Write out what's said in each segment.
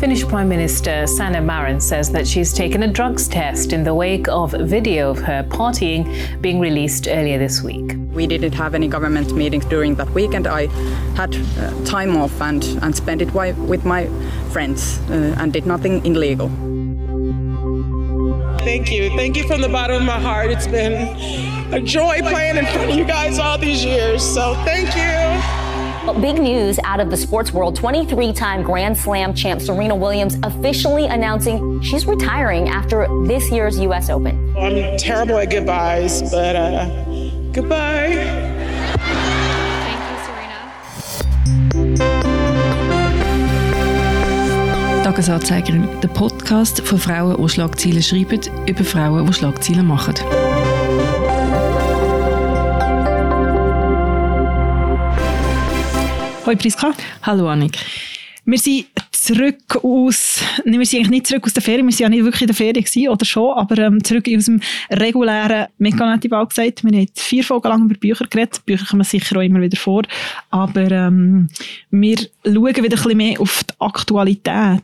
Finnish Prime Minister Sanna Marin says that she's taken a drugs test in the wake of video of her partying being released earlier this week. We didn't have any government meetings during that weekend. I had uh, time off and, and spent it with my friends uh, and did nothing illegal. Thank you. Thank you from the bottom of my heart. It's been a joy playing in front of you guys all these years. So thank you. Big news out of the sports world 23 time Grand Slam champ Serena Williams officially announcing she's retiring after this year's U.S. Open. I'm terrible at goodbyes, but uh, goodbye. Tagesanzeigerin, der Podcast von Frauen, die Schlagzeilen schreiben, über Frauen, die Schlagzeilen machen. Hoi Priska. Hallo Annik. Wir sind zurück aus, wir sind eigentlich nicht zurück aus der Ferien, wir sind ja nicht wirklich in der Ferien gewesen, oder schon, aber ähm, zurück aus dem regulären Meganetibau gesagt. Wir haben vier Folgen lang über Bücher geredet. Bücher kommen sicher auch immer wieder vor. Aber ähm, wir schauen wieder ein bisschen mehr auf die Aktualität.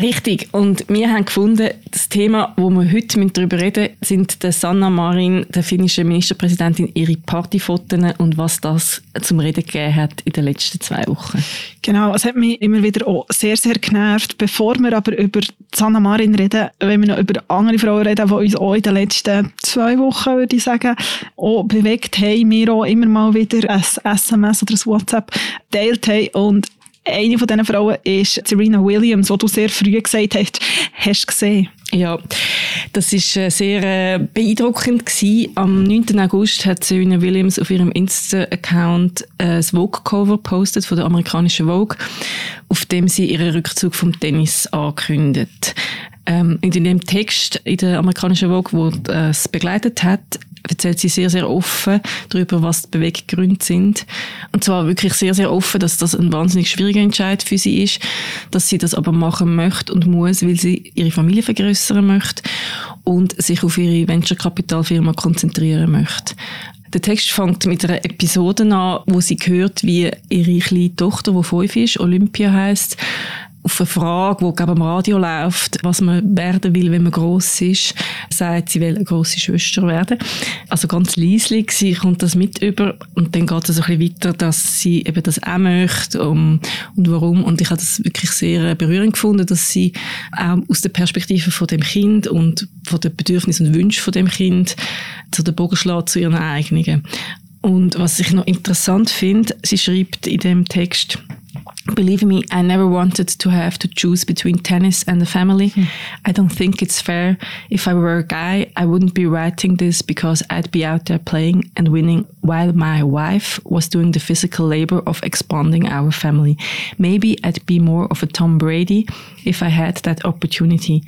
Richtig. Und wir haben gefunden, das Thema, wo wir heute darüber reden sind der Sanna Marin, der finnischen Ministerpräsidentin, ihre Partyfotos und was das zum Reden gegeben hat in den letzten zwei Wochen. Genau, es hat mich immer wieder auch sehr, sehr genervt. Bevor wir aber über Sanna Marin reden, wenn wir noch über andere Frauen reden, die uns auch in den letzten zwei Wochen, würde ich sagen, auch bewegt haben, wir auch immer mal wieder ein SMS oder ein WhatsApp teilt haben und eine von diesen Frauen ist Serena Williams, die du sehr früh gesagt hast, hast gesehen. Ja, das ist äh, sehr äh, beeindruckend gewesen. Am 9. August hat Serena Williams auf ihrem Insta-Account äh, das Vogue-Cover postet von der amerikanischen Vogue, auf dem sie ihren Rückzug vom Tennis ankündet. Ähm, in dem Text in der amerikanischen Vogue, wo es begleitet hat, erzählt sie sehr, sehr offen darüber, was die Beweggründe sind. Und zwar wirklich sehr, sehr offen, dass das ein wahnsinnig schwieriger Entscheid für sie ist, dass sie das aber machen möchte und muss, weil sie ihre Familie vergrößern möchte und sich auf ihre Venture-Kapitalfirma konzentrieren möchte. Der Text fängt mit einer Episode an, wo sie hört, wie ihre kleine Tochter, die fünf ist, Olympia heißt, auf eine Frage, die glaube am Radio läuft, was man werden will, wenn man groß ist, sagt, sie will eine grosse Schwester werden. Also ganz leislich, sie kommt das mit über und dann geht es ein bisschen weiter, dass sie eben das auch möchte um, und warum. Und ich habe das wirklich sehr berührend gefunden, dass sie auch aus der Perspektive von dem Kind und von den Bedürfnissen und Wünschen von dem Kind zu den Bogen schlägt zu ihren eigenen. Und was ich noch interessant finde, sie schreibt in dem Text, Believe me, I never wanted to have to choose between tennis and the family. Mm. I don't think it's fair. If I were a guy, I wouldn't be writing this because I'd be out there playing and winning while my wife was doing the physical labor of expanding our family. Maybe I'd be more of a Tom Brady if I had that opportunity.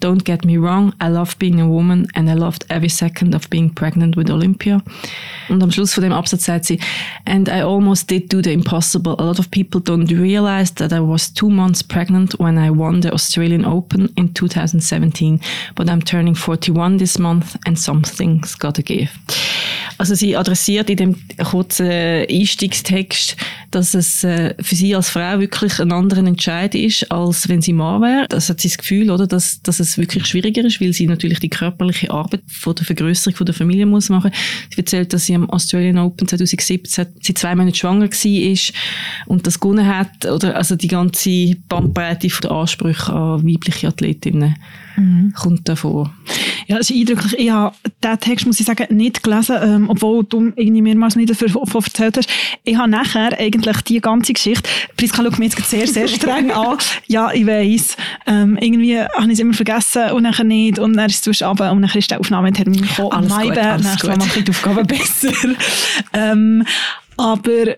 Don't get me wrong, I love being a woman and I loved every second of being pregnant with Olympia. Und am Schluss von dem Absatz sagt sie, and I almost did do the impossible. A lot of people don't realize that I was two months pregnant when I won the Australian Open in 2017. But I'm turning 41 this month and something's gotta give. Also sie adressiert in dem kurzen Einstiegstext, dass es äh, für sie als Frau wirklich ein anderer Entscheid ist, als wenn sie Mann wäre. Das hat sie das Gefühl, oder, dass, dass es wirklich schwieriger ist, weil sie natürlich die körperliche Arbeit von der Vergrößerung von der Familie muss machen. Sie erzählt, dass sie am Australian Open 2017 sie zwei Monate schwanger war und das gewonnen hat, oder also die ganze Bandbreite der Ansprüche an weibliche Athletinnen mhm. kommt davor. Ja, das ist eindrücklich. Ich habe diesen Text, muss ich sagen, nicht gelesen, ähm, obwohl du irgendwie mehrmals nicht davon erzählt hast. Ich habe nachher eigentlich die ganze Geschichte, Priska schaut mich jetzt sehr, sehr streng an. Ja, ich weiss. Ähm, irgendwie habe ich es immer vergessen und nachher nicht und dann ist es runter und dann ist der Aufnahmetermin gekommen. Alles gut, alles Nächstes Mal mache ich die Aufgabe besser. ähm, aber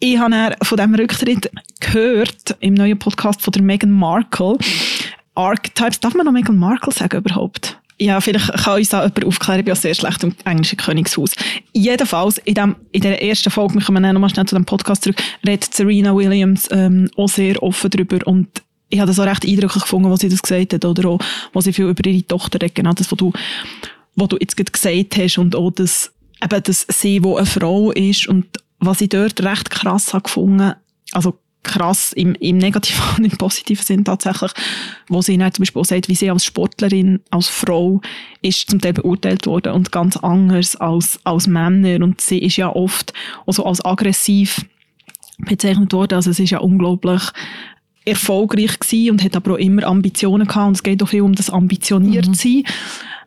ich habe von diesem Rücktritt gehört im neuen Podcast von der Meghan Markle. Archetypes, darf man noch Meghan Markle sagen überhaupt? Ja, vielleicht kann uns da jemand aufklären, ich bin ja sehr schlecht im englischen Königshaus. Jedenfalls, in, dem, in der ersten Folge, wir kommen nochmal schnell zu dem Podcast zurück, redet Serena Williams ähm, auch sehr offen darüber und ich habe das auch recht eindrücklich gefunden, was sie das gesagt hat, oder auch, was sie viel über ihre Tochter redet, genau das, was du, was du jetzt gerade gesagt hast, und auch das, eben, dass sie, wo eine Frau ist, und was ich dort recht krass habe gefunden, also krass im, im negativen und im positiven Sinn tatsächlich, wo sie dann zum Beispiel auch sagt, wie sie als Sportlerin, als Frau ist zum Teil beurteilt worden und ganz anders als, als Männer. Und sie ist ja oft auch so als aggressiv bezeichnet worden, also es ist ja unglaublich erfolgreich gewesen und hat aber auch immer Ambitionen gehabt. Und es geht auch viel um das ambitioniert mhm. sein.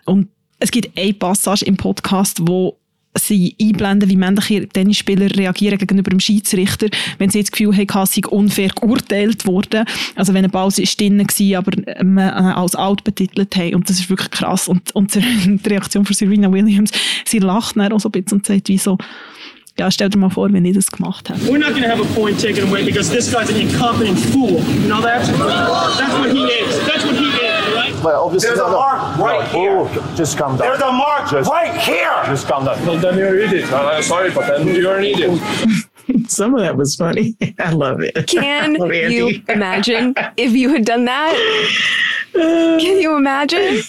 Und es gibt eine Passage im Podcast, wo sie einblenden, wie männliche Tennisspieler reagieren gegenüber dem Schiedsrichter, wenn sie das Gefühl haben, sie sei unfair geurteilt worden. Also wenn ein Ball ist drin war, aber man äh, als out betitelt haben. Und das ist wirklich krass. Und, und die Reaktion von Serena Williams, sie lacht dann auch so ein bisschen und sagt, wieso, ja, stell dir mal vor, wenn ich das gemacht hätte. We're not going to have a point taken away because this guy's an incompetent fool. You know that? That's what he is. That's what he is. Well, obviously, There's a mark right no, here. Oh, just calm down. There's a mark just, right here. Just calm down. No, then you're an idiot. I'm sorry, but then you're an idiot. Some of that was funny. I love it. Can love you imagine if you had done that? Can you imagine?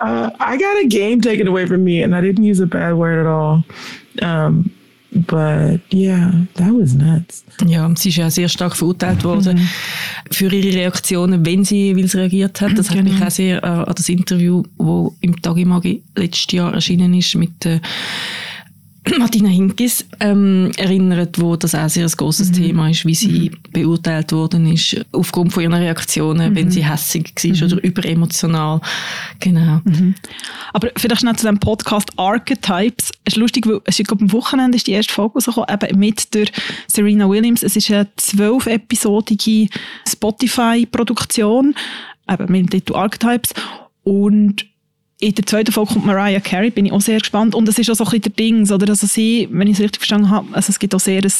Uh, I got a game taken away from me, and I didn't use a bad word at all. Um, But yeah, that was nuts. Ja, sie ist ja sehr stark verurteilt worden mhm. für ihre Reaktionen, wenn sie jeweils reagiert hat. Das genau. hat mich auch sehr äh, an das Interview, das im Tagimagi letztes Jahr erschienen ist, mit äh, Martina Hinkis ähm, erinnert, wo das auch sehr ein grosses mhm. Thema ist, wie sie mhm. beurteilt worden ist, aufgrund von ihren Reaktionen, mhm. wenn sie hässig war mhm. oder überemotional. Genau. Mhm. Aber vielleicht schnell zu dem Podcast Archetypes. Es ist lustig, weil es ist, glaube am Wochenende ist die erste Folge rausgekommen, eben mit der Serena Williams. Es ist eine zwölf-episodige Spotify-Produktion, eben mit dem Titel Archetypes. Und in der zweiten Folge kommt Mariah Carey, bin ich auch sehr gespannt. Und es ist auch so ein bisschen der Ding, oder? Also sie, wenn ich es richtig verstanden habe, also es gibt auch sehr ein,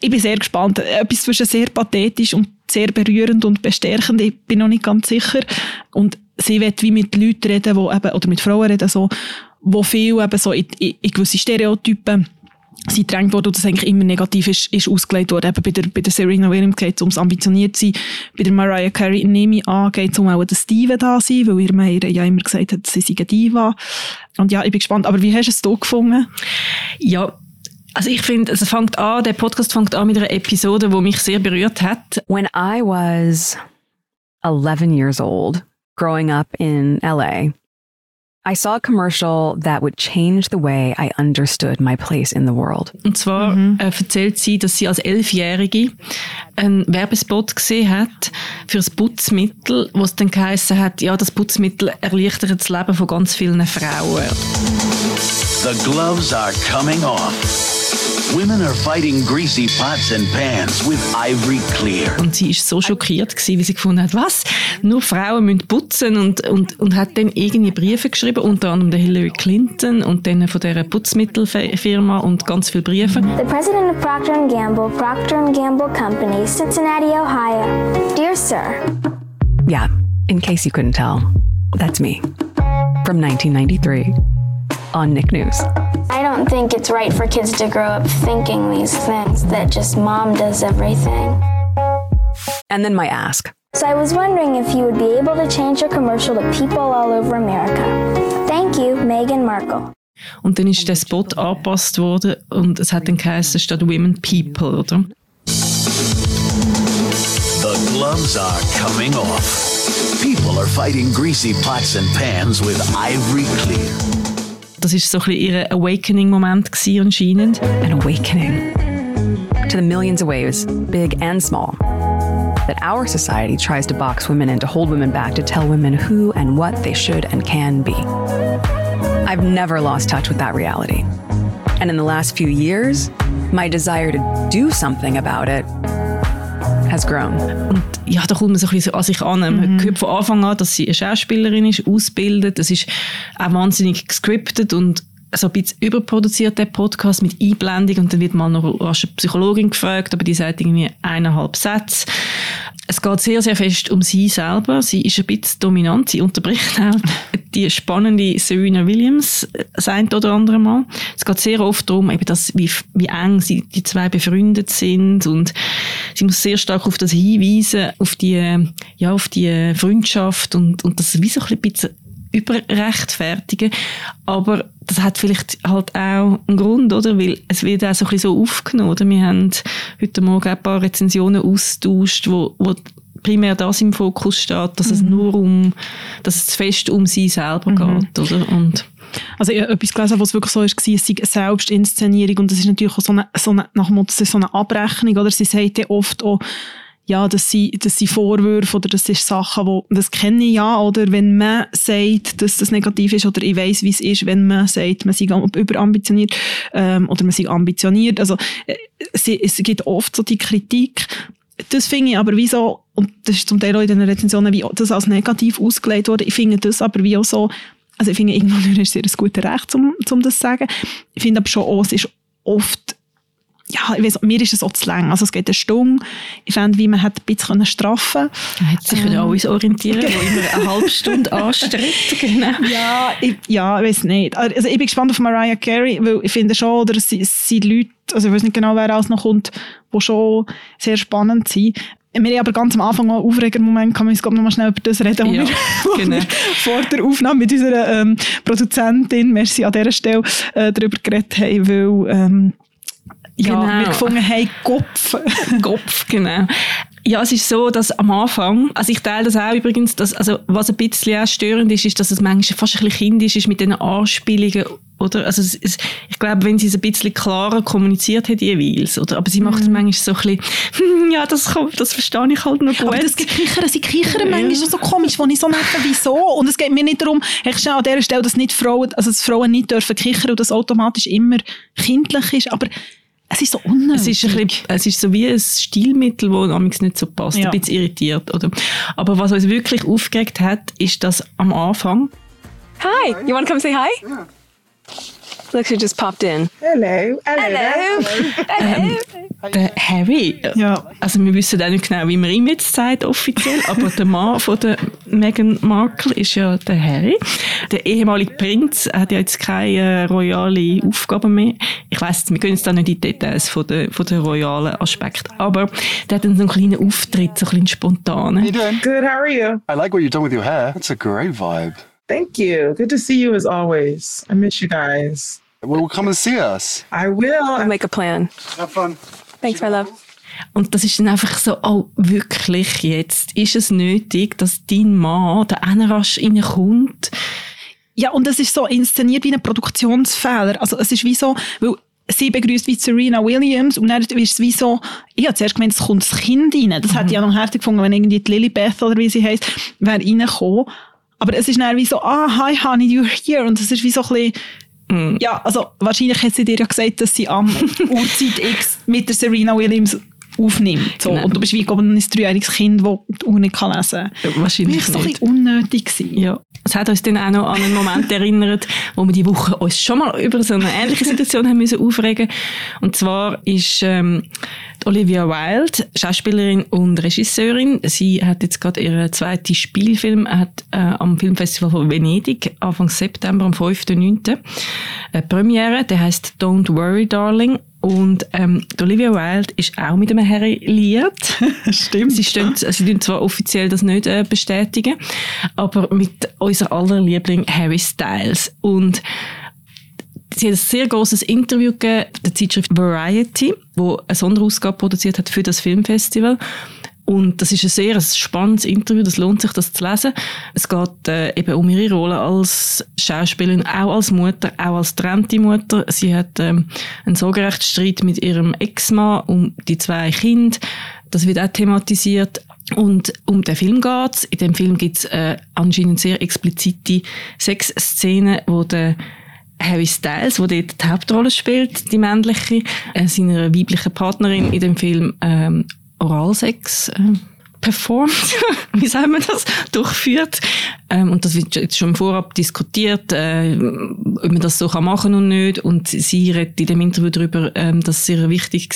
ich bin sehr gespannt. Etwas zwischen sehr pathetisch und sehr berührend und bestärkend. Ich bin noch nicht ganz sicher. Und sie wird wie mit Leuten reden, die eben, oder mit Frauen reden, so, wo viel eben so in, in, in gewisse Stereotypen sie drängt wurde und das eigentlich immer negativ ist, ist ausgelegt worden. Eben bei der, bei der Serena Williams geht es ums ambitioniert sein. Bei der Mariah Carey nehme ich an, geht es um auch den Steven da sein, weil ihr mir ja immer gesagt hat, sie sei eine Diva. Und ja, ich bin gespannt. Aber wie hast du es hier gefunden? Ja, also ich finde, es fängt an, der Podcast fängt an mit einer Episode, die mich sehr berührt hat. When I was 11 years old, growing up in LA, I saw a commercial that would change the way I understood my place in the world. Und zwar mhm. äh, erzählt sie, dass sie als Elfjährige einen Werbespot gesehen hat für das Putzmittel, wo es dann geheißen hat, ja, das Putzmittel erleichtert das Leben von ganz vielen Frauen. The gloves are coming off. Women are fighting greasy pots and pans with ivory clear. Und sie ist so schockiert gewesen, wie sie gefunden hat, was? Nur Frauen müssen putzen und, und, und hat dann irgendwie Briefe geschrieben, unter anderem der Hillary Clinton und dann von der Putzmittelfirma und ganz viele Briefe. The president of Procter Gamble, Procter Gamble Company, Cincinnati, Ohio. Dear Sir. Yeah, in case you couldn't tell, that's me. From 1993 on Nick News. I don't think it's right for kids to grow up thinking these things, that just mom does everything. And then my ask. So I was wondering if you would be able to change your commercial to people all over America. Thank you, Meghan Markle. Und dann ist der Spot angepasst worden und es hat dann geheißen statt Women People, oder? The gloves are coming off. People are fighting greasy pots and pans with ivory clear. Das ist so ein ihr Awakening-Moment anscheinend. An awakening to the millions of ways, big and small, that our society tries to box women in, to hold women back, to tell women who and what they should and can be. I've never lost touch with that reality. And in the last few years, my desire to do something about it has grown. Und ja, da kommt man so ein bisschen an sich an. Man mhm. hört von Anfang an, dass sie eine Schauspielerin ist, ausbildet. Das ist auch wahnsinnig gescriptet und so ein bisschen überproduziert, der Podcast mit Einblendung und dann wird mal noch eine Psychologin gefragt, aber die sagt irgendwie eineinhalb Sätze. Es geht sehr, sehr fest um sie selber. Sie ist ein bisschen dominant. Sie unterbricht auch die spannende Serena Williams sein oder andere Mal. Es geht sehr oft darum, eben, dass, wie, wie eng sie, die zwei befreundet sind und sie muss sehr stark auf das hinweisen, auf die, ja, auf die Freundschaft und, und das wie so ein bisschen überrechtfertigen. Aber das hat vielleicht halt auch einen Grund, oder? Weil es wird auch so ein bisschen so aufgenommen, oder? Wir haben heute Morgen ein paar Rezensionen austauscht, wo, wo primär das im Fokus steht, dass es Mhm. nur um, dass es fest um sie selber Mhm. geht, oder? Und Also ich habe etwas gelesen, was wirklich so ist, war, es sei eine Selbstinszenierung und das ist natürlich auch so eine, so eine, nach dem Motto, es so eine Abrechnung, oder? Sie sagt ja oft auch, ja, das sind, das sind Vorwürfe oder das sind Sachen, wo, das kenne ich ja, oder wenn man sagt, dass das negativ ist oder ich weiß, wie es ist, wenn man sagt, man sei überambitioniert ähm, oder man sei ambitioniert. Also äh, es, es gibt oft so die Kritik, das finde ich aber wie so, und das ist zum Teil auch in den Rezensionen, wie das als negativ ausgelegt wurde, ich finde das aber wie auch so, also ich finde, irgendwann ist sehr ein gutes Recht, um, um das zu sagen. Ich finde aber schon auch, es ist oft, ja, ich weiss, mir ist es auch zu lang. Also es geht eine Stunde. Ich fände, wie man hat ein bisschen straffen man hat sich an uns orientieren, wo immer eine halbe Stunde anstrebt, genau. Ja, ich, ja, ich weiß nicht. Also ich bin gespannt auf Mariah Carey, weil ich finde schon, oder es, sind- es sind Leute, also ich weiß nicht genau, wer alles noch kommt, die schon sehr spannend sind. Wir haben aber ganz am Anfang auch einen Aufreger-Moment, kann man uns noch mal schnell über das reden, wo Ja, wir, wo genau. wir vor der Aufnahme mit unserer ähm, Produzentin, merci an dieser Stelle, äh, darüber geredet haben, weil ähm, ja, Genau. wir gefunden haben, Kopf. Kopf, genau. Ja, es ist so, dass am Anfang, also ich teile das auch übrigens, dass, also was ein bisschen auch störend ist, ist, dass es manchmal fast ein bisschen kindisch ist mit den Anspielungen, oder? Also es, es, ich glaube, wenn sie es ein bisschen klarer kommuniziert hat jeweils, oder? Aber sie macht es manchmal so ein bisschen, hm, ja, das, kommt, das verstehe ich halt noch gut. Aber das Gekichern, sie kichern manchmal so komisch, wo ich so merke, wieso? Und es geht mir nicht darum, ich schnell an dieser Stelle, dass nicht Frauen, also dass Frauen nicht dürfen kichern und das automatisch immer kindlich ist, aber es ist so unnötig. Es ist, ein bisschen, es ist so wie ein Stilmittel, das amigs nicht so passt, Ja. ein bisschen irritiert. Oder? Aber was uns wirklich aufgeregt hat, ist, dass am Anfang Hi, you want to come say hi? Yeah. Look, she just popped in. Hello. Hello. ähm, der Harry, ja. also wir wissen auch nicht genau, wie man ihm jetzt sagt offiziell, aber der Mann von der Meghan Markle ist ja der Harry. Der ehemalige Prinz hat ja jetzt keine äh, royale Aufgaben mehr. Ich weiss, wir gehen jetzt da nicht in die Details von der, von der royalen Aspekt, aber der hat dann so einen kleinen Auftritt, so ein bisschen spontan. Good. How are you? I like what you've done with your hair. That's a great vibe. Thank you. Good to see you as always. I miss you guys. Well, come and see us. I will. We'll make a plan. Have fun. Thanks, my love. Und das ist dann einfach so, oh, wirklich jetzt? Ist es nötig, dass dein Mann da rasch reinkommt? Ja, und es ist so inszeniert wie ein Produktionsfehler. Also es ist wie so, weil sie begrüßt wie Serena Williams und dann ist es wie so, ich habe zuerst gemeint, es kommt das Kind rein. Das hätte ich ja noch heftig gefunden, wenn irgendwie die Lilibeth oder wie sie heißt, wäre reingekommen. Aber es ist dann wie so, ah, hi honey, you're here. Und es ist wie so ein bisschen, ja, also wahrscheinlich hat sie dir ja gesagt, dass sie am Uhrzeit X mit der Serena Williams aufnimmt. So. Genau. Und du bist wie glaube ich, ein dreijähriges Kind, das die Uhr nicht kann lesen kann. Wahrscheinlich so ein nicht. bisschen unnötig gewesen. Ja. Es hat uns dann auch noch an einen Moment erinnert, wo wir die Woche uns schon mal über so eine ähnliche Situation haben müssen aufregen. Und zwar ist ähm, Olivia Wilde, Schauspielerin und Regisseurin. Sie hat jetzt gerade ihren zweiten Spielfilm hat, äh, am Filmfestival von Venedig Anfang September, am 5.9. Eine Premiere, der heißt Don't Worry Darling. Und ähm, Olivia Wilde ist auch mit einem Harry liiert. Stimmt. Sie, stehen, sie tun zwar offiziell das nicht äh, bestätigen, aber mit unser aller Liebling Harry Styles. Und sie hat ein sehr großes Interview gegeben der Zeitschrift Variety, wo eine Sonderausgabe produziert hat für das Filmfestival. Und das ist ein sehr spannendes Interview, das lohnt sich, das zu lesen. Es geht äh, eben um ihre Rolle als Schauspielerin, auch als Mutter, auch als trennte Mutter. Sie hat ähm, einen Sorgerechtsstreit mit ihrem Ex-Mann um die zwei Kinder. Das wird auch thematisiert. Und um den Film geht's. In dem Film gibt's äh, anscheinend sehr explizite Sexszenen, wo der Harry Styles, wo dort die Hauptrolle spielt, die männliche, äh, seiner weiblichen Partnerin in dem Film ähm, Oralsex äh, performt, wie sagt man das, durchführt. Ähm, und das wird jetzt schon Vorab diskutiert, äh, ob man das so kann machen und nicht. Und sie redet in dem Interview darüber, ähm, dass es sehr wichtig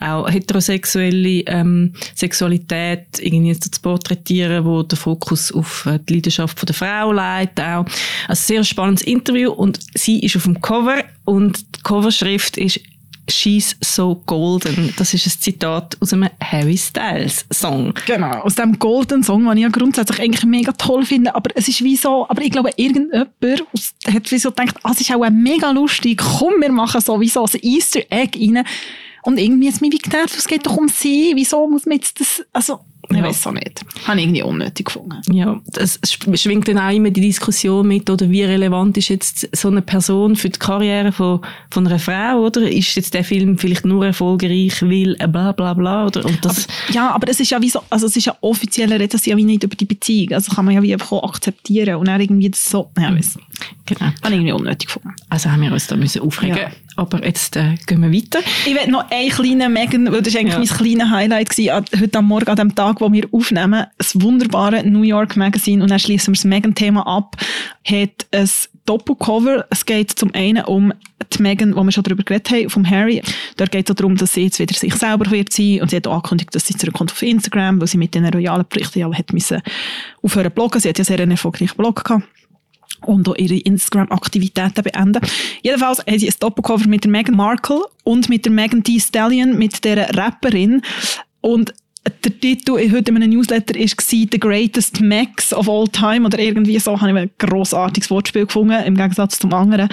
war, auch heterosexuelle ähm, Sexualität irgendwie zu porträtieren, wo der Fokus auf äh, die Leidenschaft von der Frau legt. Auch. Ein sehr spannendes Interview und sie ist auf dem Cover und die Coverschrift ist She's so golden. Das ist ein Zitat aus einem Harry Styles Song. Genau, aus dem Golden Song, den ich ja grundsätzlich eigentlich mega toll finde, aber es ist wie so, aber ich glaube, irgendjemand hat wie so gedacht, ah, es ist auch mega lustig, komm, wir machen sowieso ein Easter Egg rein. Und irgendwie ist mir wie gedacht, es geht doch um sie, wieso muss man jetzt das, also, ich Ja. weiß auch nicht. Habe ich irgendwie unnötig gefunden. Ja, es sch- schwingt dann auch immer die Diskussion mit, oder wie relevant ist jetzt so eine Person für die Karriere von, von einer Frau, oder? Ist jetzt der Film vielleicht nur erfolgreich, weil äh, bla bla bla, oder? Und das, Ja, aber es ist ja wie so, also es ist ja offiziell, redet sie ja wie nicht über die Beziehung. Also kann man ja wie einfach auch akzeptieren und dann irgendwie das so, ja, weiss. genau. Habe ich irgendwie unnötig gefunden. Also haben wir uns da müssen aufregen. Ja. Aber jetzt äh, gehen wir weiter. Ich will noch einen kleinen Megan, weil das war eigentlich Ja. mein kleines Highlight gewesen, heute am Morgen, an dem Tag, wo wir aufnehmen. Das wunderbare New York Magazine, und dann schließen wir das Megan-Thema ab, hat ein Doppelcover. Es geht zum einen um die Megan, wo wir schon darüber geredet haben, vom Harry. Dort geht es darum, dass sie jetzt wieder sich selber wird sein und sie hat auch angekündigt, dass sie zurückkommt auf Instagram, weil sie mit den royalen Pflichten ja hat müssen aufhören zu bloggen. Sie hat ja sehr einen erfolgreichen Blog gehabt und auch ihre Instagram-Aktivitäten beenden. Jedenfalls haben sie ein Doppelcover mit der Meghan Markle und mit der Megan Thee Stallion, mit der Rapperin. Und der Titel in heute in einem Newsletter war «The Greatest Max of All Time» oder irgendwie so. Habe ich ein grossartiges Wortspiel gefunden, im Gegensatz zum anderen.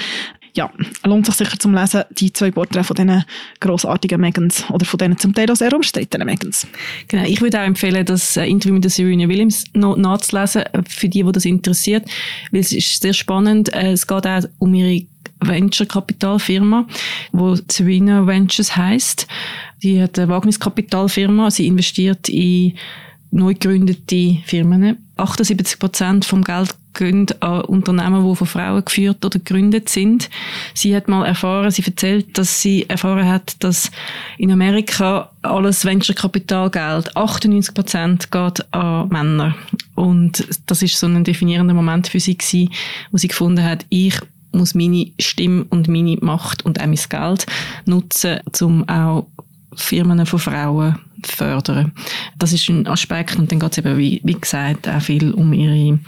Ja, lohnt sich sicher zum Lesen, die zwei Porträts von diesen grossartigen Megans oder von diesen zum Teil auch sehr umstrittenen Megans. Genau, ich würde auch empfehlen, das äh, Interview mit der Serena Williams noch nachzulesen, äh, für die, die das interessiert, weil es ist sehr spannend. Äh, Es geht auch um ihre Venture-Kapitalfirma, wo Serena Ventures heißt. Die hat eine Wagniskapitalfirma. Sie investiert in neu gegründete Firmen. 78 Prozent vom Geld gehen an Unternehmen, die von Frauen geführt oder gegründet sind. Sie hat mal erfahren, sie erzählt, dass sie erfahren hat, dass in Amerika alles Venture-Kapitalgeld, 98 Prozent geht an Männer. Und das ist so ein definierender Moment für sie gewesen, wo sie gefunden hat, ich muss meine Stimme und meine Macht und auch mein Geld nutzen, um auch Firmen von Frauen fördern. Das ist ein Aspekt und dann geht es eben, wie, wie gesagt, auch viel um ihre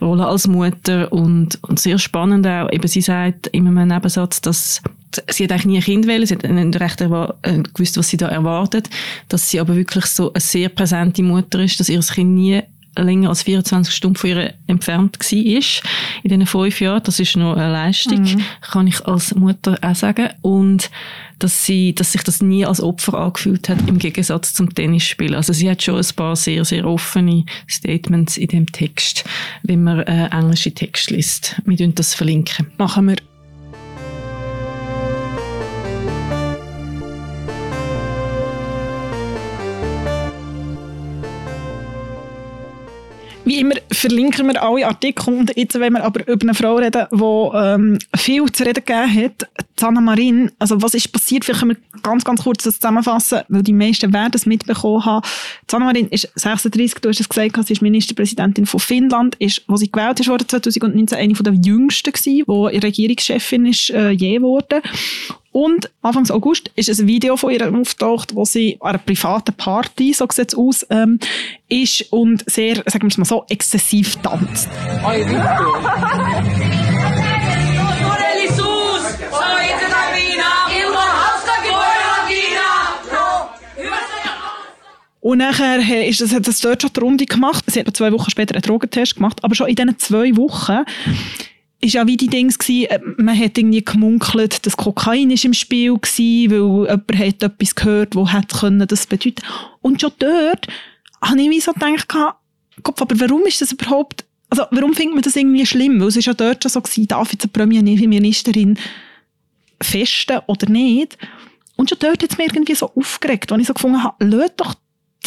Rolle als Mutter und, und sehr spannend auch, eben sie sagt in einem Nebensatz, dass sie hat eigentlich nie ein Kind wählen, sie hat nicht recht äh, gewusst, was sie da erwartet, dass sie aber wirklich so eine sehr präsente Mutter ist, dass ihr Kind nie länger als 24 Stunden von ihr entfernt war in diesen fünf Jahren. Das ist noch eine Leistung, Mhm. kann ich als Mutter auch sagen. Und dass, sie, dass sich das nie als Opfer angefühlt hat, im Gegensatz zum Tennisspielen. Also sie hat schon ein paar sehr, sehr offene Statements in dem Text, wenn man äh, englische Text liest. Wir das verlinken. Machen wir. Wie immer verlinken wir alle Artikel und jetzt wollen wir aber über eine Frau reden, die ähm, viel zu reden gegeben hat. Sanna Marin, also was ist passiert? Vielleicht können wir ganz, ganz kurz das zusammenfassen, weil die meisten werden es mitbekommen haben. Sanna Marin ist 36, du hast es gesagt, sie ist Ministerpräsidentin von Finnland, ist, wo sie gewählt ist worden 2019, eine der jüngsten gewesen, die Regierungschefin ist äh, je geworden. Und Anfang August ist ein Video von ihr aufgetaucht, wo sie an einer privaten Party, so sieht es aus, ähm, ist und sehr, sagen wir es mal so, exzessiv tanzt. Und nachher he- ist das, hat das dort schon die Runde gemacht. Sie hat zwei Wochen später einen Drogentest gemacht. Aber schon in diesen zwei Wochen ist ja wie die Dings gsi, äh, man hat irgendwie gemunkelt, dass Kokain ist im Spiel gsi, weil jemand hat etwas gehört, wo hätte können das bedeuten. Und schon dort habe ich wie so gedacht, Kopf, aber warum ist das überhaupt, also warum findet man das irgendwie schlimm? Weil es ist ja dort schon so gsi, darf jetzt eine Premierministerin festen oder nicht? Und schon dort hat es mir irgendwie so aufgeregt, als ich so gefunden habe, lasst doch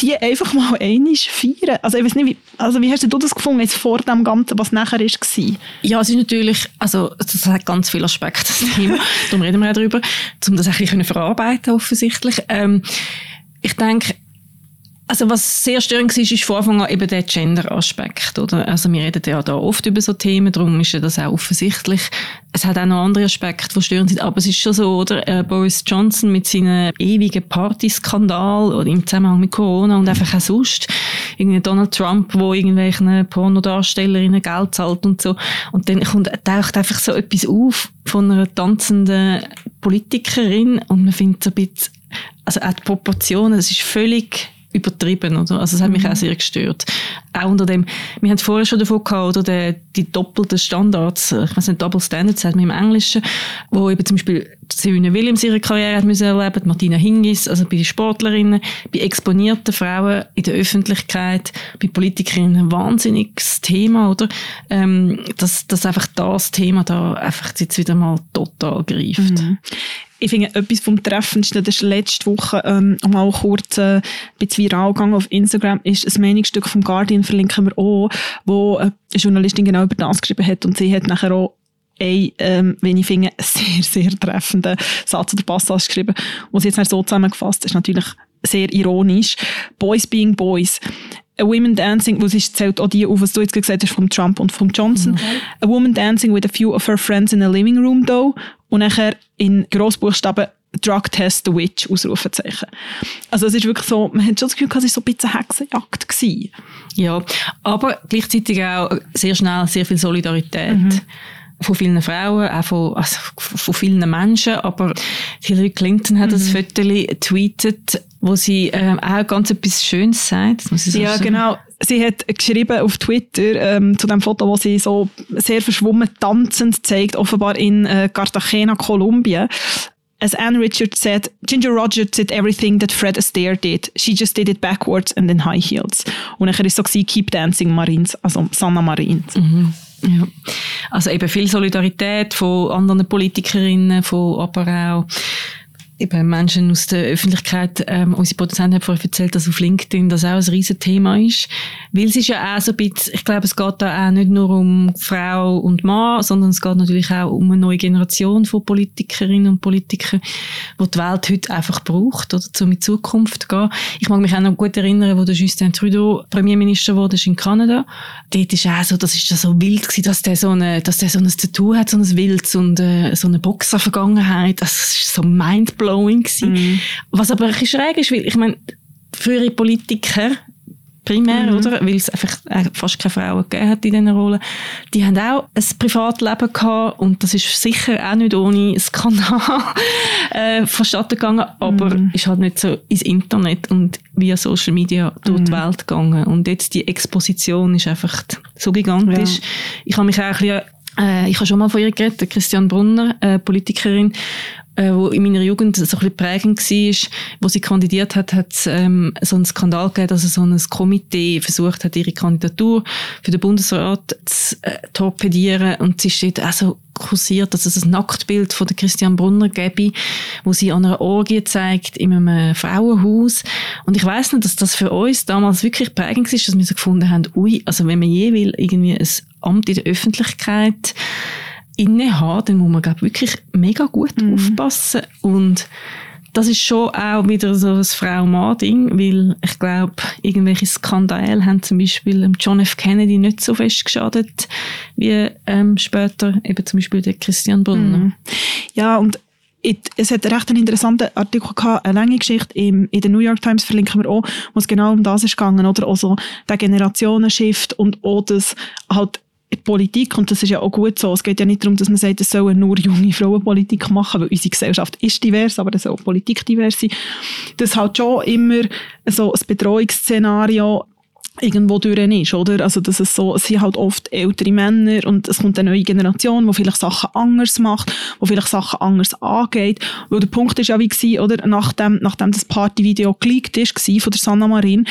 die einfach mal einmal feiern. Also ich weiß nicht, wie, also wie hast du das gefunden, jetzt vor dem Ganzen, was nachher ist, war? Ja, es ist natürlich, also das hat ganz viele Aspekte, das Thema. Darum reden wir auch darüber, um das ein bisschen verarbeiten offensichtlich. Ähm, ich denke, also was sehr störend war, ist von Anfang an eben der Gender-Aspekt. Oder? Also wir reden ja da oft über so Themen, darum ist ja das auch offensichtlich. Es hat auch noch andere Aspekte, die störend sind, aber es ist schon so, oder? Äh, Boris Johnson mit seinem ewigen Partyskandal oder im Zusammenhang mit Corona und einfach auch sonst. Irgendwie Donald Trump, wo irgendwelchen Pornodarstellerinnen Geld zahlt und so. Und dann kommt, taucht einfach so etwas auf von einer tanzenden Politikerin und man findet so ein bisschen, also auch die Proportionen, es ist völlig übertrieben, oder? Also, das hat mich Mhm. auch sehr gestört. Auch unter dem, wir haben es vorher schon davon gehabt, oder? Der, die doppelten Standards, äh, ich weiß nicht, Double Standards, sagt man im Englischen, wo eben zum Beispiel Serena Williams ihre Karriere hat müssen erleben, Martina Hingis, also bei den Sportlerinnen, bei exponierten Frauen in der Öffentlichkeit, bei Politikerinnen ein wahnsinniges Thema, oder? Ähm, dass, dass einfach das Thema da einfach jetzt wieder mal total greift. Mhm. Ich finde, etwas vom Treffendsten, das ist letzte Woche ähm, mal kurz äh, ein bisschen viral gegangen auf Instagram, ist ein Meinungsstück vom Guardian, verlinken wir auch, wo äh, eine Journalistin genau über das geschrieben hat und sie hat nachher auch ein, ähm, wenn ich finde, sehr, sehr treffenden Satz oder Passage geschrieben, wo sie jetzt so zusammengefasst ist, natürlich sehr ironisch. Boys being boys. A woman dancing, wo sie zählt auch die auf, was du jetzt gesagt hast, vom Trump und vom Johnson. A woman dancing with a few of her friends in a living room though. Und nachher in Grossbuchstaben Drug Test the Witch, Ausrufezeichen. Also es ist wirklich so, man hat schon das Gefühl, es war so ein bisschen Hexenjagd gewesen. Ja, aber gleichzeitig auch sehr schnell sehr viel Solidarität. Mhm. Von vielen Frauen, auch von, also von vielen Menschen. Aber Hillary Clinton hat Mhm. ein Foto tweetet, wo sie ähm, auch ganz etwas Schönes sagt. Das muss ich so Ja, sagen. genau. Sie hat geschrieben auf Twitter ähm, zu dem Foto, wo sie so sehr verschwommen tanzend zeigt, offenbar in äh, Cartagena, Kolumbien. As Anne Richards said, Ginger Rogers did everything that Fred Astaire did. She just did it backwards and in high heels. Und dann war es so, gewesen, Keep Dancing Marines, also Sanna Marines. Mhm. Ja. Also eben viel Solidarität von anderen Politikerinnen, von aber auch eben Menschen aus der Öffentlichkeit. Ähm, unsere Produzentin hat vorher erzählt, dass auf LinkedIn das auch ein riesen Thema ist. Weil es ist ja auch so ein bisschen, ich glaube, es geht da auch nicht nur um Frau und Mann, sondern es geht natürlich auch um eine neue Generation von Politikerinnen und Politikern, die die Welt heute einfach braucht, oder, um in die Zukunft zu gehen. Ich mag mich auch noch gut erinnern, wo der Justin Trudeau Premierminister wurde in Kanada. Dort ist auch so, das ist ja so wild gewesen, dass der so eine, dass der so ein Tattoo hat, so ein Wilds und äh, so eine Boxer-Vergangenheit. Das ist so mindblowing gewesen. Was aber ein bisschen schräg ist, weil ich meine, frühere Politiker, primär, Mhm. oder? Weil es einfach äh, fast keine Frauen gegeben hat in diesen Rollen. Die haben auch ein Privatleben gehabt und das ist sicher auch nicht ohne Skandal äh, vonstatten gegangen, aber ist halt nicht so ins Internet und via Social Media durch die Welt gegangen. Und jetzt die Exposition ist einfach so gigantisch. Ja. Ich habe mich auch ein bisschen, äh, ich habe schon mal von ihr geredet, Christian Brunner, äh, Politikerin, äh, wo in meiner Jugend so ein bisschen prägend war, wo sie kandidiert hat, hat es ähm, so einen Skandal gegeben, dass so ein Komitee versucht hat, ihre Kandidatur für den Bundesrat zu äh, torpedieren und sie steht auch so kursiert, dass es ein Nacktbild von der Christian Brunner gäbe, wo sie an einer Orgie zeigt in einem Frauenhaus. Und ich weiß nicht, dass das für uns damals wirklich prägend ist, dass wir so gefunden haben, ui, also wenn man je will, irgendwie ein Amt in der Öffentlichkeit innehaben, dann muss man glaub, wirklich mega gut aufpassen. Und das ist schon auch wieder so ein Frau-Mann-Ding, weil ich glaube, irgendwelche Skandale haben zum Beispiel dem John F. Kennedy nicht so fest geschadet, wie ähm, später eben zum Beispiel der Christian Brunner. Mhm. Ja, und es hat recht einen interessanten Artikel gehabt, eine lange Geschichte im, in der New York Times verlinken wir auch, wo es genau um das ist gegangen, oder? Also der Generationenshift und auch das halt die Politik, und das ist ja auch gut so, es geht ja nicht darum, dass man sagt, es sollen nur junge Frauen Politik machen, weil unsere Gesellschaft ist divers, aber es soll auch Politik divers sein. Das halt schon immer so ein Bedrohungsszenario irgendwo durch ist, oder? Also, dass es so, es sind halt oft ältere Männer und es kommt eine neue Generation, die vielleicht Sachen anders macht, die vielleicht Sachen anders angeht. Weil der Punkt ist ja wie gewesen, oder? Nachdem, nachdem das Partyvideo geleakt ist, gewesen von der Sanna Marin,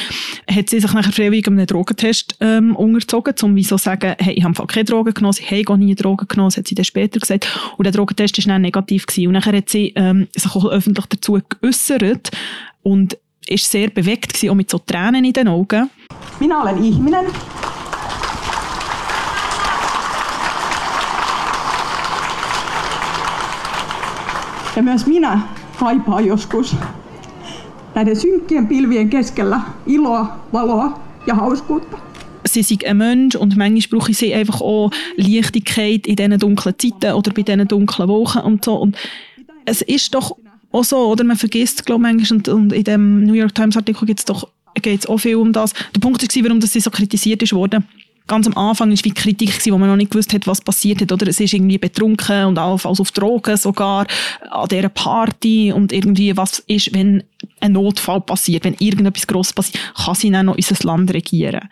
hat sie sich nachher freiwillig einem Drogentest, ähm, unterzogen, um wie so zu sagen, hey, ich habe keine Drogen genommen, sie haben gar nie Drogen genommen, hat sie dann später gesagt. Und der Drogentest ist dann negativ gewesen. Und nachher hat sie, ähm, sich auch öffentlich dazu geäussert und ist sehr bewegt gewesen, auch mit so Tränen in den Augen. Minä olen ihminen. Ja myös minä kaipaan joskus näiden synkkien pilvien keskellä iloa, valoa ja hauskuutta. sie sei ein Mensch und manchmal brauche sie einfach auch Leichtigkeit in diesen dunklen Zeiten oder bei diesen dunklen Wochen und so. Und es ist doch auch so, oder man vergisst, glaube ich, manchmal, und, und in dem New York Times Artikel geht es doch geht's auch viel um das. Der Punkt war, warum das sie so kritisiert ist worden, ganz am Anfang ist wie Kritik wo man noch nicht gewusst hat, was passiert hat, oder es ist irgendwie betrunken und allenfalls auf Drogen sogar an dieser Party und irgendwie was ist, wenn ein Notfall passiert, wenn irgendetwas Grosses passiert, kann sie dann noch unser Land regieren.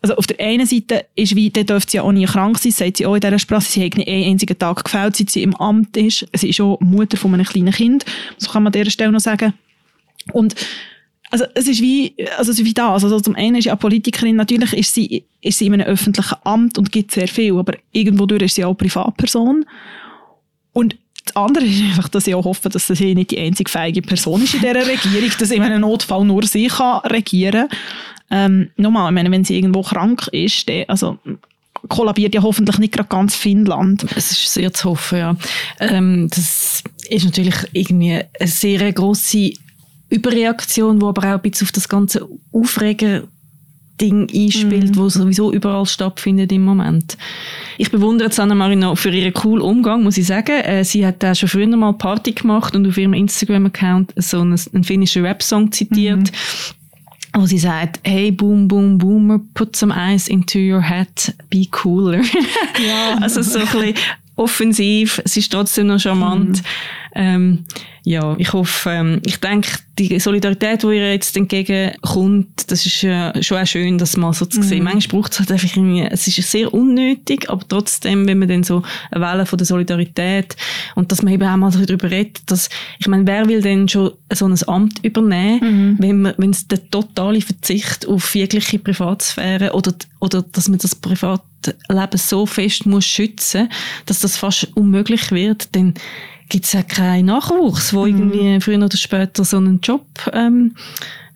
Also auf der einen Seite ist wie, dann dürfte sie ja auch nie krank sein, sagt sie auch in dieser Sprache, sie hat nicht einen einzigen Tag gefällt, seit sie im Amt ist. Sie ist auch Mutter von einem kleinen Kind, so kann man an dieser Stelle noch sagen. Und also es ist wie, also es ist wie das. Also zum einen ist sie eine Politikerin, natürlich ist sie, ist sie in einem öffentlichen Amt und gibt sehr viel, aber irgendwo durch ist sie auch Privatperson. Und das andere ist einfach, dass ich auch hoffe, dass sie nicht die einzige feige Person ist in dieser Regierung, dass in einem Notfall nur sie kann regieren ähm, nochmal, ich meine, wenn sie irgendwo krank ist, dann, also kollabiert ja hoffentlich nicht gerade ganz Finnland. Es ist sehr zu hoffen, ja. Ähm, das ist natürlich irgendwie eine sehr grosse Überreaktion, die aber auch ein bisschen auf das ganze Aufregen Ding einspielt, mm. wo sowieso überall stattfindet im Moment. Ich bewundere Sanna Marino für ihren coolen Umgang, muss ich sagen. Äh, sie hat da schon früher mal Party gemacht und auf ihrem Instagram-Account so einen, einen finnischen Rap-Song zitiert. Mm. Wo sie sagt, hey, boom, boom, boomer, put some ice into your head, be cooler. Ja. also so ein bisschen offensiv, es ist trotzdem noch charmant. Mm. Ähm, ja, ich hoffe, ähm, ich denke, die Solidarität, die ihr jetzt entgegenkommt, das ist äh, schon auch schön, das mal so zu sehen. Mhm. Manchmal braucht es halt einfach irgendwie, es ist sehr unnötig, aber trotzdem, wenn man dann so eine Welle von der Solidarität und dass man eben auch mal so darüber redet, dass, ich meine, wer will denn schon so ein Amt übernehmen, mhm. wenn man, wenn es der totale Verzicht auf jegliche Privatsphäre oder, oder dass man das Privatleben so fest muss schützen, dass das fast unmöglich wird, dann gibt es ja keinen Nachwuchs, der mhm. irgendwie früher oder später so einen Job ähm,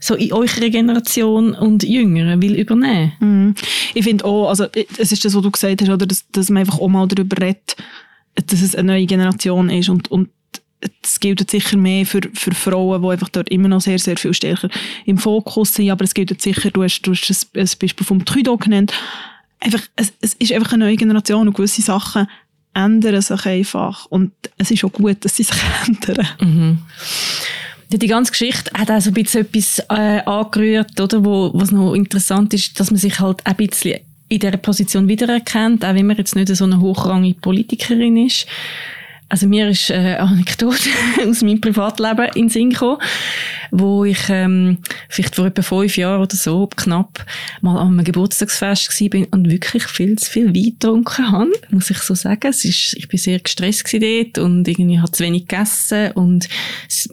so in eurer Generation und Jüngeren will übernehmen. Mhm. Ich finde auch, also es ist das, was du gesagt hast, oder, dass, dass man einfach auch mal darüber redet, dass es eine neue Generation ist und, und es gilt sicher mehr für, für Frauen, die einfach dort immer noch sehr, sehr viel stärker im Fokus sind, aber es gilt sicher, du hast, du hast das, das Beispiel vom Trudeau genannt, einfach, es, es ist einfach eine neue Generation und gewisse Sachen ändern sich einfach. Und es ist auch gut, dass sie sich ändern. Mhm. Die ganze Geschichte hat auch so ein bisschen etwas äh, angerührt, oder, wo, was noch interessant ist, dass man sich halt ein bisschen in dieser Position wiedererkennt, auch wenn man jetzt nicht so eine hochrangige Politikerin ist. Also mir ist äh, eine Anekdote aus meinem Privatleben in den Sinn gekommen wo ich ähm, vielleicht vor etwa fünf Jahren oder so knapp mal an einem Geburtstagsfest war und wirklich viel zu viel Wein getrunken habe, muss ich so sagen. Es ist, ich bin sehr gestresst dort und irgendwie habe zu wenig gegessen und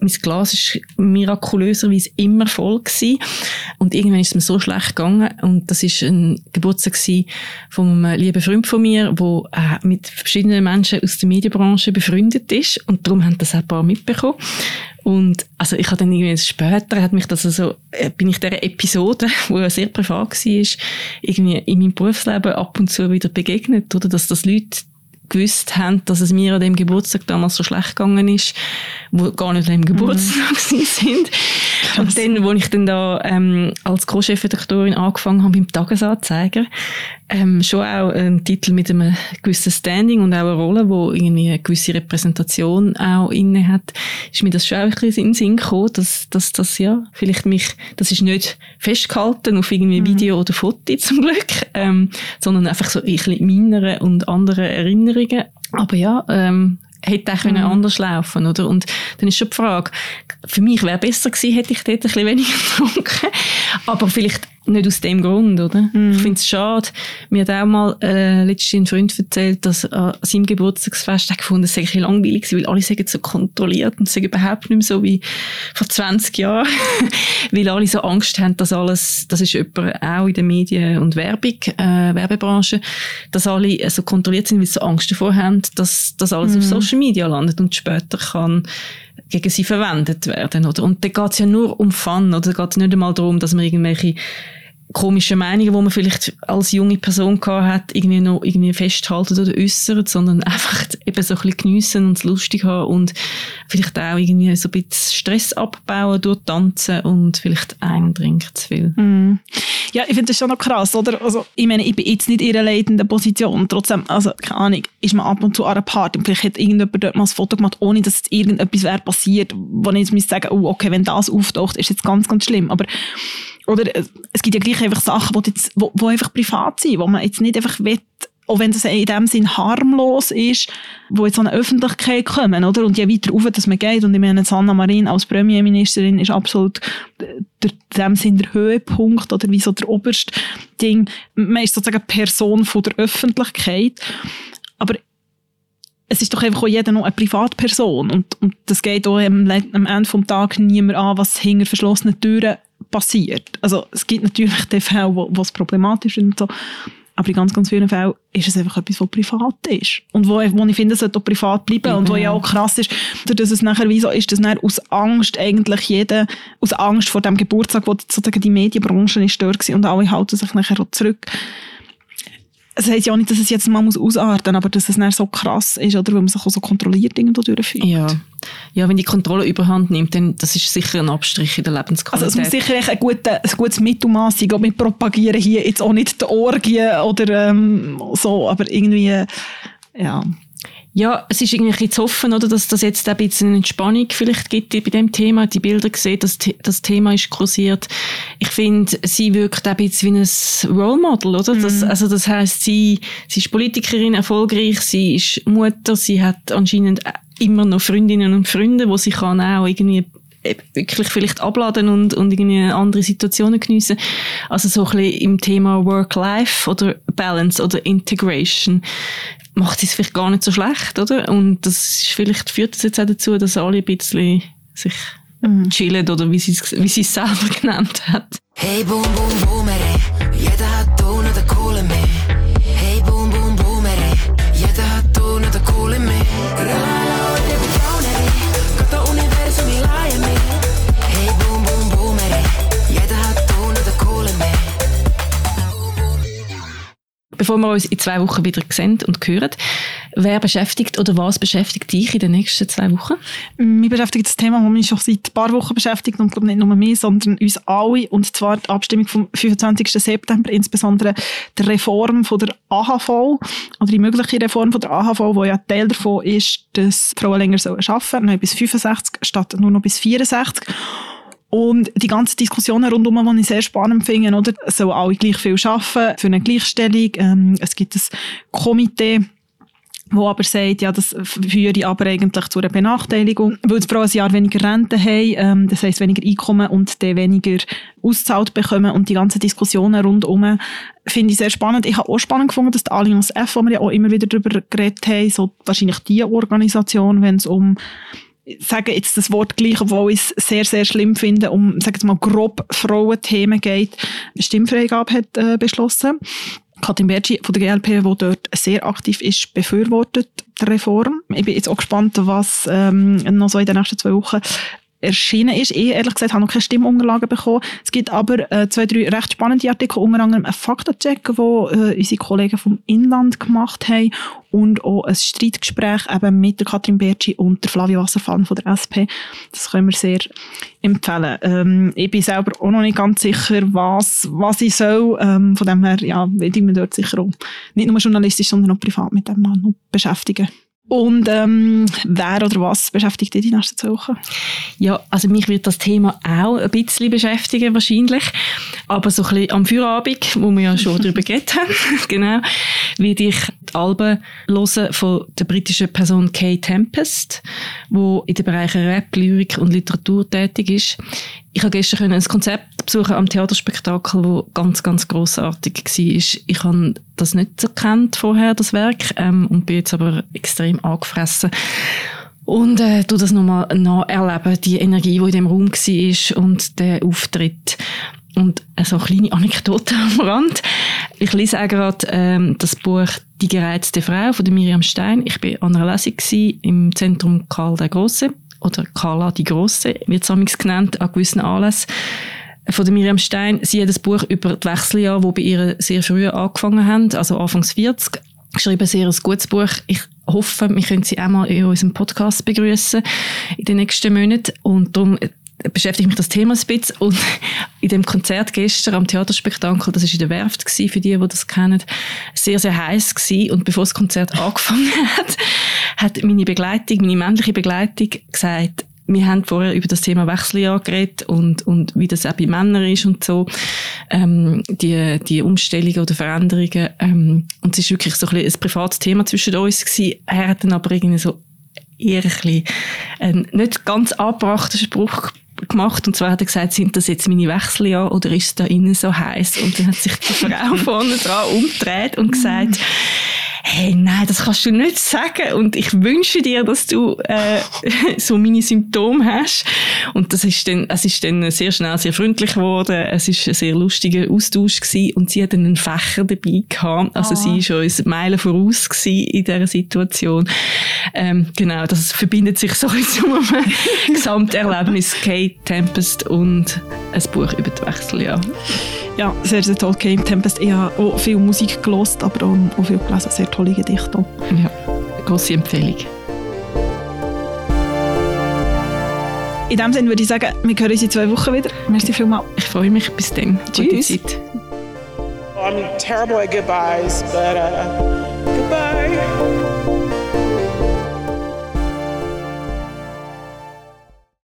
mein Glas ist mirakulöserweise immer voll gewesen. Und irgendwann ist es mir so schlecht gegangen und das ist ein Geburtstag von einem lieben Freund von mir, der äh, mit verschiedenen Menschen aus der Medienbranche befreundet ist und darum haben das auch ein paar mitbekommen. Und also ich habe dann irgendwie später hat mich das also äh, bin ich der Episode, wo ja sehr privat war, irgendwie in meinem Berufsleben ab und zu wieder begegnet oder dass das Leute gewusst haben, dass es mir an dem Geburtstag damals so schlecht gegangen ist, wo gar nicht an dem Geburtstag mhm. sind. Und dann, wo ich dann da ähm, als Co-Chefredaktorin angefangen habe beim Tagesanzeiger, ähm, schon auch ein Titel mit einem gewissen Standing und auch eine Rolle, wo irgendwie eine gewisse Repräsentation auch inne hat, ist mir das schon auch ein bisschen in den Sinn gekommen, dass, dass das ja vielleicht mich, das ist nicht festgehalten auf irgendwie mhm. Video oder Foto zum Glück, ähm, sondern einfach so ein bisschen meiner und anderen Erinnerungen. Aber ja, ähm, hätte auch mhm. anders laufen oder und dann ist schon die Frage für mich wäre besser gewesen hätte ich dort ein bisschen weniger getrunken aber vielleicht nicht aus dem Grund, oder? Mm. Ich finde es schade. Mir hat auch mal äh, letztens ein Freund erzählt, dass an seinem Geburtstagsfest er gefunden, es sei langweilig weil alle sagen so kontrolliert und sei überhaupt nicht mehr so wie vor 20 Jahren, weil alle so Angst haben, dass alles, das ist jemand auch in den Medien und Werbung, äh, Werbebranche, dass alle so kontrolliert sind, weil sie so Angst davor haben, dass das alles mm. auf Social Media landet und später kann gegen sie verwendet werden. Oder? Und da geht es ja nur um Fun, oder? Da geht es nicht einmal darum, dass man irgendwelche komische Meinungen, die man vielleicht als junge Person gehabt hat, irgendwie noch irgendwie festhalten oder äußert, sondern einfach eben so ein bisschen geniessen und es lustig haben und vielleicht auch irgendwie so ein bisschen Stress abbauen durch Tanzen und vielleicht einen Drink zu viel. Mm. Ja, ich finde das schon noch krass, oder? Also, ich meine, ich bin jetzt nicht in einer leitenden Position. Trotzdem, also, keine Ahnung, ist man ab und zu an einer Party und vielleicht hat irgendjemand dort mal ein Foto gemacht, ohne dass jetzt irgendetwas wäre passiert, wo ich jetzt sagen müsste, oh, okay, wenn das auftaucht, ist jetzt ganz, ganz schlimm. Aber oder äh, es gibt ja gleich einfach Sachen, die, jetzt, wo, wo einfach privat sind, wo man jetzt nicht einfach will, auch wenn das in dem Sinn harmlos ist, wo jetzt an eine Öffentlichkeit kommen, oder? Und je weiter rauf, dass man geht, und ich meine, Sanna Marin als Premierministerin ist absolut der, in dem Sinn der Höhepunkt, oder wie so der oberste Ding. Man ist sozusagen Person von der Öffentlichkeit. Aber es ist doch einfach auch jeder noch eine Privatperson. Und, und das geht auch am, am Ende des Tages niemand an, was hinter verschlossenen Türen passiert. Also es gibt natürlich die Fälle, wo, wo es problematisch ist und so. Aber in ganz, ganz vielen Fällen ist es einfach etwas, was privat ist. Und wo, wo ich finde, es sollte auch privat bleiben. Und wo ja auch krass ist, dass es nachher wie so ist, dass aus Angst eigentlich jeder, aus Angst vor dem Geburtstag, wo sozusagen die Medienbranche ist stört und alle halten sich nachher auch zurück es heisst ja auch nicht, dass es jetzt mal muss ausarten muss, aber dass es dann so krass ist, oder, weil man sich auch so kontrolliert irgendwo durchführt. Ja. ja, wenn die Kontrolle überhand nimmt, dann das ist sicher ein Abstrich in der Lebensqualität. Also es muss sicher ein, gute, ein gutes Mittelmaß sein. Wir propagieren hier jetzt auch nicht die Orgie oder ähm, so, aber irgendwie, ja... Ja, es ist irgendwie zu hoffen, oder, dass das jetzt ein bisschen eine Entspannung vielleicht gibt bei dem Thema. Die Bilder gesehen, dass das Thema ist kursiert. Ich finde, sie wirkt ein bisschen wie ein Role Model, oder? Mhm. Das, also das heißt, sie, sie ist Politikerin, erfolgreich, sie ist Mutter, sie hat anscheinend immer noch Freundinnen und Freunde, wo sie kann auch irgendwie wirklich vielleicht abladen und, und irgendwie andere Situationen geniessen. Also so ein bisschen im Thema Work-Life oder Balance oder Integration macht es vielleicht gar nicht so schlecht, oder? Und das ist, vielleicht führt das jetzt auch dazu, dass alle ein bisschen sich mhm. chillen oder wie sie wie sie es selber genannt hat. Hey boom boom boomere, jeder hat Ton oder Kohle mehr. Bevor wir uns in zwei Wochen wieder sehen und hören, wer beschäftigt oder was beschäftigt dich in den nächsten zwei Wochen? Mich beschäftigt das Thema, das mich schon seit ein paar Wochen beschäftigt und glaube nicht nur mich, sondern uns alle und zwar die Abstimmung vom 25. September, insbesondere die Reform von der AHV oder die mögliche Reform von der AHV, wo ja Teil davon ist, dass Frauen länger arbeiten sollen, noch bis 65 statt nur noch bis 64 und die ganze Diskussion rundum, die ich sehr spannend finde, oder? Sollen alle gleich viel arbeiten für eine Gleichstellung? Ähm, es gibt ein Komitee, wo aber sagt, ja, das führe aber eigentlich zu einer Benachteiligung, weil die Frauen ein Jahr weniger Rente haben, ähm, das heisst weniger Einkommen und dann weniger auszahlt bekommen und die ganzen Diskussionen rundum finde ich sehr spannend. Ich habe auch spannend gefunden, dass die Allianz F, wo wir ja auch immer wieder darüber geredet haben, so wahrscheinlich die Organisation, wenn es um sage jetzt das Wort gleich, obwohl ich es sehr, sehr schlimm finde, um, sage jetzt mal, grob Frauenthemen geht, Stimmfreigabe hat äh, beschlossen. Katrin Bergi von der GLP, die dort sehr aktiv ist, befürwortet die Reform. Ich bin jetzt auch gespannt, was ähm, noch so in den nächsten zwei Wochen erschienen ist. Ich, ehrlich gesagt, habe noch keine Stimmunterlagen bekommen. Es gibt aber äh, zwei, drei recht spannende Artikel, unter anderem einen Faktencheck, den äh, unsere Kollegen vom Inland gemacht haben und auch ein Streitgespräch eben mit der Katrin Bertschi und der Flavio Wasserfallen von der SP. Das können wir sehr empfehlen. Ähm, ich bin selber auch noch nicht ganz sicher, was, was ich soll. Ähm, von dem her, ja, will ich mich dort sicher auch nicht nur journalistisch, sondern auch privat mit dem noch beschäftigen. Und ähm, wer oder was beschäftigt dich die nächsten zwei Wochen? Ja, also mich wird das Thema auch ein bisschen beschäftigen wahrscheinlich. Aber so ein bisschen am Feierabend, wo wir ja schon darüber geredet haben, genau, werde ich die Alben hören von der britischen Person Kay Tempest, wo in den Bereichen Rap, Lyrik und Literatur tätig ist. Ich habe gestern ein Konzept besuchen am Theaterspektakel, wo ganz, ganz grossartig war. Ich habe das nicht so kennt vorher, das Werk, ähm, und bin jetzt aber extrem angefressen. Und äh, du das nochmal nacherleben, die Energie, die in dem Raum war und der Auftritt. Und äh, so eine kleine Anekdote am Rand. Ich lese auch gerade ähm, das Buch Die gereizte Frau von Miriam Stein. Ich war an einer Lesung im Zentrum Karl der Große oder Carla die Große, wird es genannt, an gewissen Anlässen von der Miriam Stein. Sie hat ein Buch über die Wechseljahre, die bei ihr sehr früh angefangen haben, also Anfangs 40. Geschrieben, sehr ein gutes Buch. Ich hoffe, wir können sie auch mal in unserem Podcast begrüßen in den nächsten Monaten. Und darum beschäftigt mich das Thema ein bisschen. Und in dem Konzert gestern am Theaterspektakel, das war in der Werft gewesen, für die, die das kennen, sehr, sehr heiß gewesen. Und bevor das Konzert angefangen hat, hat meine Begleitung, meine männliche Begleitung gesagt, wir haben vorher über das Thema Wechseljahr geredet und, und wie das auch bei Männern ist und so, ähm, die, die Umstellungen oder Veränderungen. Ähm, und es ist wirklich so ein, bisschen ein privates Thema zwischen uns gewesen. Er hat dann aber irgendwie so eher ein bisschen, einen nicht ganz angebrachten Spruch gemacht und zwar hat er gesagt, sind das jetzt meine Wechseljahre oder ist es da innen so heiß? Und dann hat sich die Frau vorne dran umgedreht und gesagt, hey, nein, das kannst du nicht sagen und ich wünsche dir, dass du äh, so meine Symptome hast. Und das ist dann, es ist dann sehr schnell sehr freundlich geworden. Es ist ein sehr lustiger Austausch gewesen und sie hat einen Fächer dabei gehabt. Also oh. sie ist uns Meilen voraus gewesen in dieser Situation. Ähm, genau, das verbindet sich so in so einem Gesamterlebnis Kate Tempest und ein Buch über die Wechseljahre. Ja, sehr, sehr toll. Kate Tempest. Ich habe auch viel Musik gelost, aber auch, auch viel gelesen. Sehr tolle Gedichte. Ja, grosse Empfehlung. In dem Sinne würde ich sagen, wir hören uns in zwei Wochen wieder. Merci vielmals. Ich freue mich. Bis dann. Tschüss. I'm terrible at goodbyes, but uh,